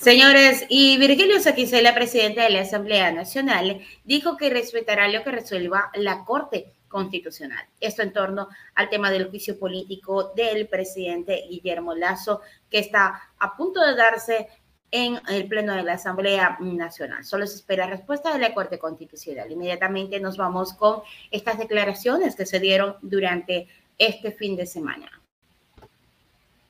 Señores, y Virgilio Saquicela, presidente de la Asamblea Nacional, dijo que respetará lo que resuelva la Corte Constitucional. Esto en torno al tema del juicio político del presidente Guillermo Lazo, que está a punto de darse en el Pleno de la Asamblea Nacional. Solo se espera respuesta de la Corte Constitucional. Inmediatamente nos vamos con estas declaraciones que se dieron durante este fin de semana.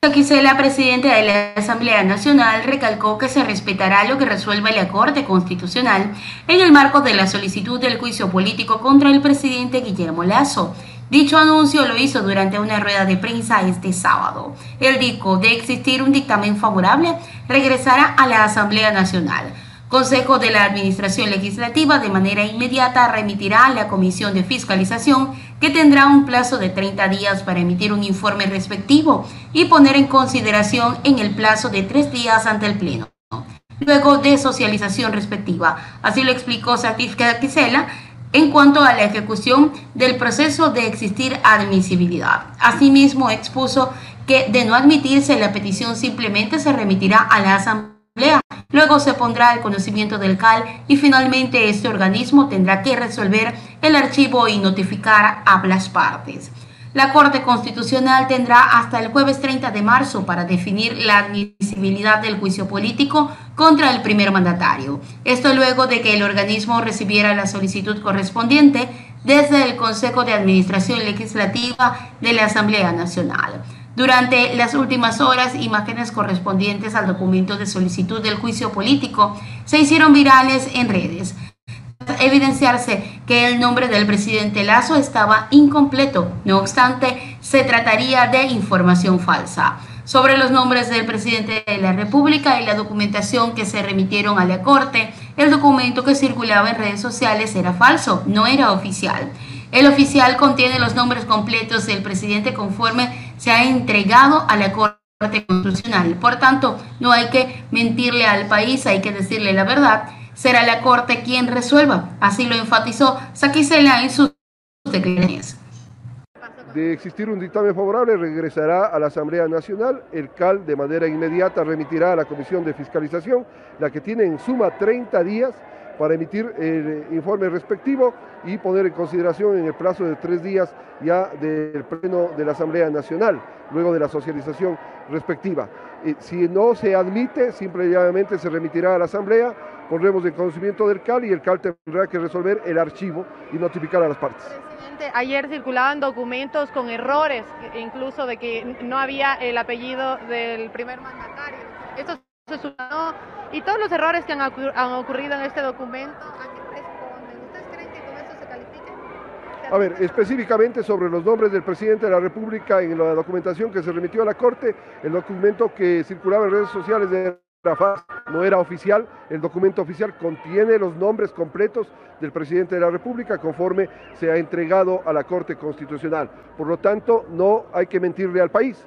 Quisela, presidente de la Asamblea Nacional, recalcó que se respetará lo que resuelva la Corte Constitucional en el marco de la solicitud del juicio político contra el presidente Guillermo Lazo. Dicho anuncio lo hizo durante una rueda de prensa este sábado. Él dijo, de existir un dictamen favorable, regresará a la Asamblea Nacional. Consejo de la Administración Legislativa de manera inmediata remitirá a la Comisión de Fiscalización que tendrá un plazo de 30 días para emitir un informe respectivo y poner en consideración en el plazo de tres días ante el Pleno. Luego de socialización respectiva. Así lo explicó Satisca Quisela en cuanto a la ejecución del proceso de existir admisibilidad. Asimismo, expuso que de no admitirse la petición simplemente se remitirá a la Asamblea Luego se pondrá al conocimiento del CAL y finalmente este organismo tendrá que resolver el archivo y notificar a las partes. La Corte Constitucional tendrá hasta el jueves 30 de marzo para definir la admisibilidad del juicio político contra el primer mandatario. Esto luego de que el organismo recibiera la solicitud correspondiente desde el Consejo de Administración Legislativa de la Asamblea Nacional. Durante las últimas horas, imágenes correspondientes al documento de solicitud del juicio político se hicieron virales en redes. Evidenciarse que el nombre del presidente Lazo estaba incompleto, no obstante, se trataría de información falsa. Sobre los nombres del presidente de la República y la documentación que se remitieron a la Corte, el documento que circulaba en redes sociales era falso, no era oficial. El oficial contiene los nombres completos del presidente conforme se ha entregado a la Corte Constitucional. Por tanto, no hay que mentirle al país, hay que decirle la verdad. Será la Corte quien resuelva. Así lo enfatizó Saquicela en sus declaraciones. De existir un dictamen favorable, regresará a la Asamblea Nacional. El CAL de manera inmediata remitirá a la Comisión de Fiscalización, la que tiene en suma 30 días para emitir el informe respectivo y poner en consideración en el plazo de tres días ya del Pleno de la Asamblea Nacional, luego de la socialización respectiva. si no se admite, simplemente se remitirá a la Asamblea, pondremos en conocimiento del CAL y el CAL tendrá que resolver el archivo y notificar a las partes. Presidente, ayer circulaban documentos con errores, incluso de que no había el apellido del primer mandatario. Esto se sumó y todos los errores que han, ocurrido en este documento, ¿a qué responden? ¿Ustedes creen que con eso se califique? A ver, específicamente sobre los nombres del presidente de la República en la documentación que se remitió a la Corte, el documento que circulaba en redes sociales de no era oficial, el documento oficial contiene los nombres completos del presidente de la República conforme se ha entregado a la Corte Constitucional. Por lo tanto, no hay que mentirle al país,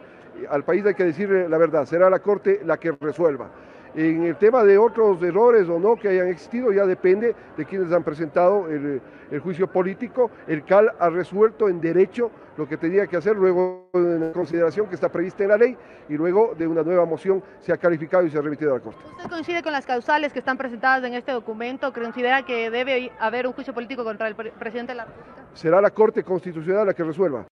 al país hay que decirle la verdad, será la Corte la que resuelva. En el tema de otros errores o no que hayan existido, ya depende de quienes han presentado el, juicio político. El CAL ha resuelto en derecho lo que tenía que hacer luego de la consideración que está prevista en la ley y luego de una nueva moción se ha calificado y se ha remitido a la Corte. ¿Usted coincide con las causales que están presentadas en este documento? ¿Considera que debe haber un juicio político contra el presidente de la República? Será la Corte Constitucional la que resuelva.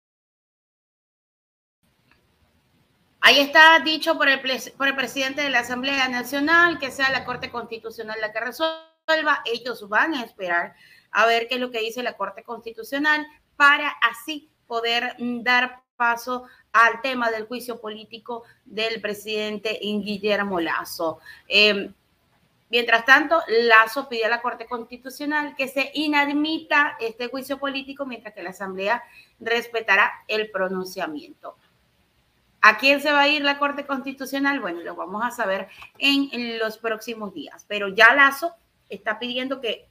Ahí está dicho por el, presidente de la Asamblea Nacional que sea la Corte Constitucional la que resuelva. Ellos van a esperar a ver qué es lo que dice la Corte Constitucional para así poder mm, dar paso al tema del juicio político del presidente Guillermo Lazo. Em, mientras tanto, Lazo pide a la Corte Constitucional que se inadmita este juicio político mientras que la Asamblea respetará el pronunciamiento. ¿A quién se va a ir la Corte Constitucional? Bueno, lo vamos a saber en, los próximos días, pero ya Lazo está pidiendo que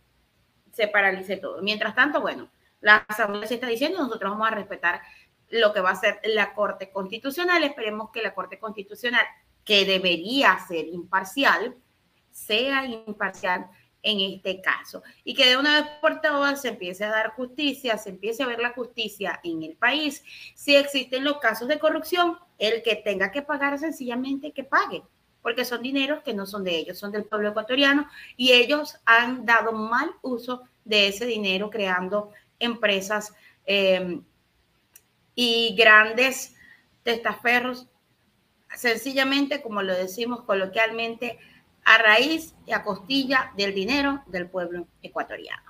se paralice todo. Mientras tanto, bueno, la Asamblea se está diciendo, nosotros vamos a respetar lo que va a ser la Corte Constitucional. Esperemos que la Corte Constitucional, que debería ser imparcial, sea imparcial en este caso. Y que de una vez por todas se empiece a dar justicia, se empiece a ver la justicia en el país. Si existen los casos de corrupción, el que tenga que pagar sencillamente que pague. porque son dineros que no son de ellos, son del pueblo ecuatoriano y ellos han dado mal uso de ese dinero creando empresas eh, y grandes testaferros, sencillamente, como lo decimos coloquialmente, a raíz y a costilla del dinero del pueblo ecuatoriano.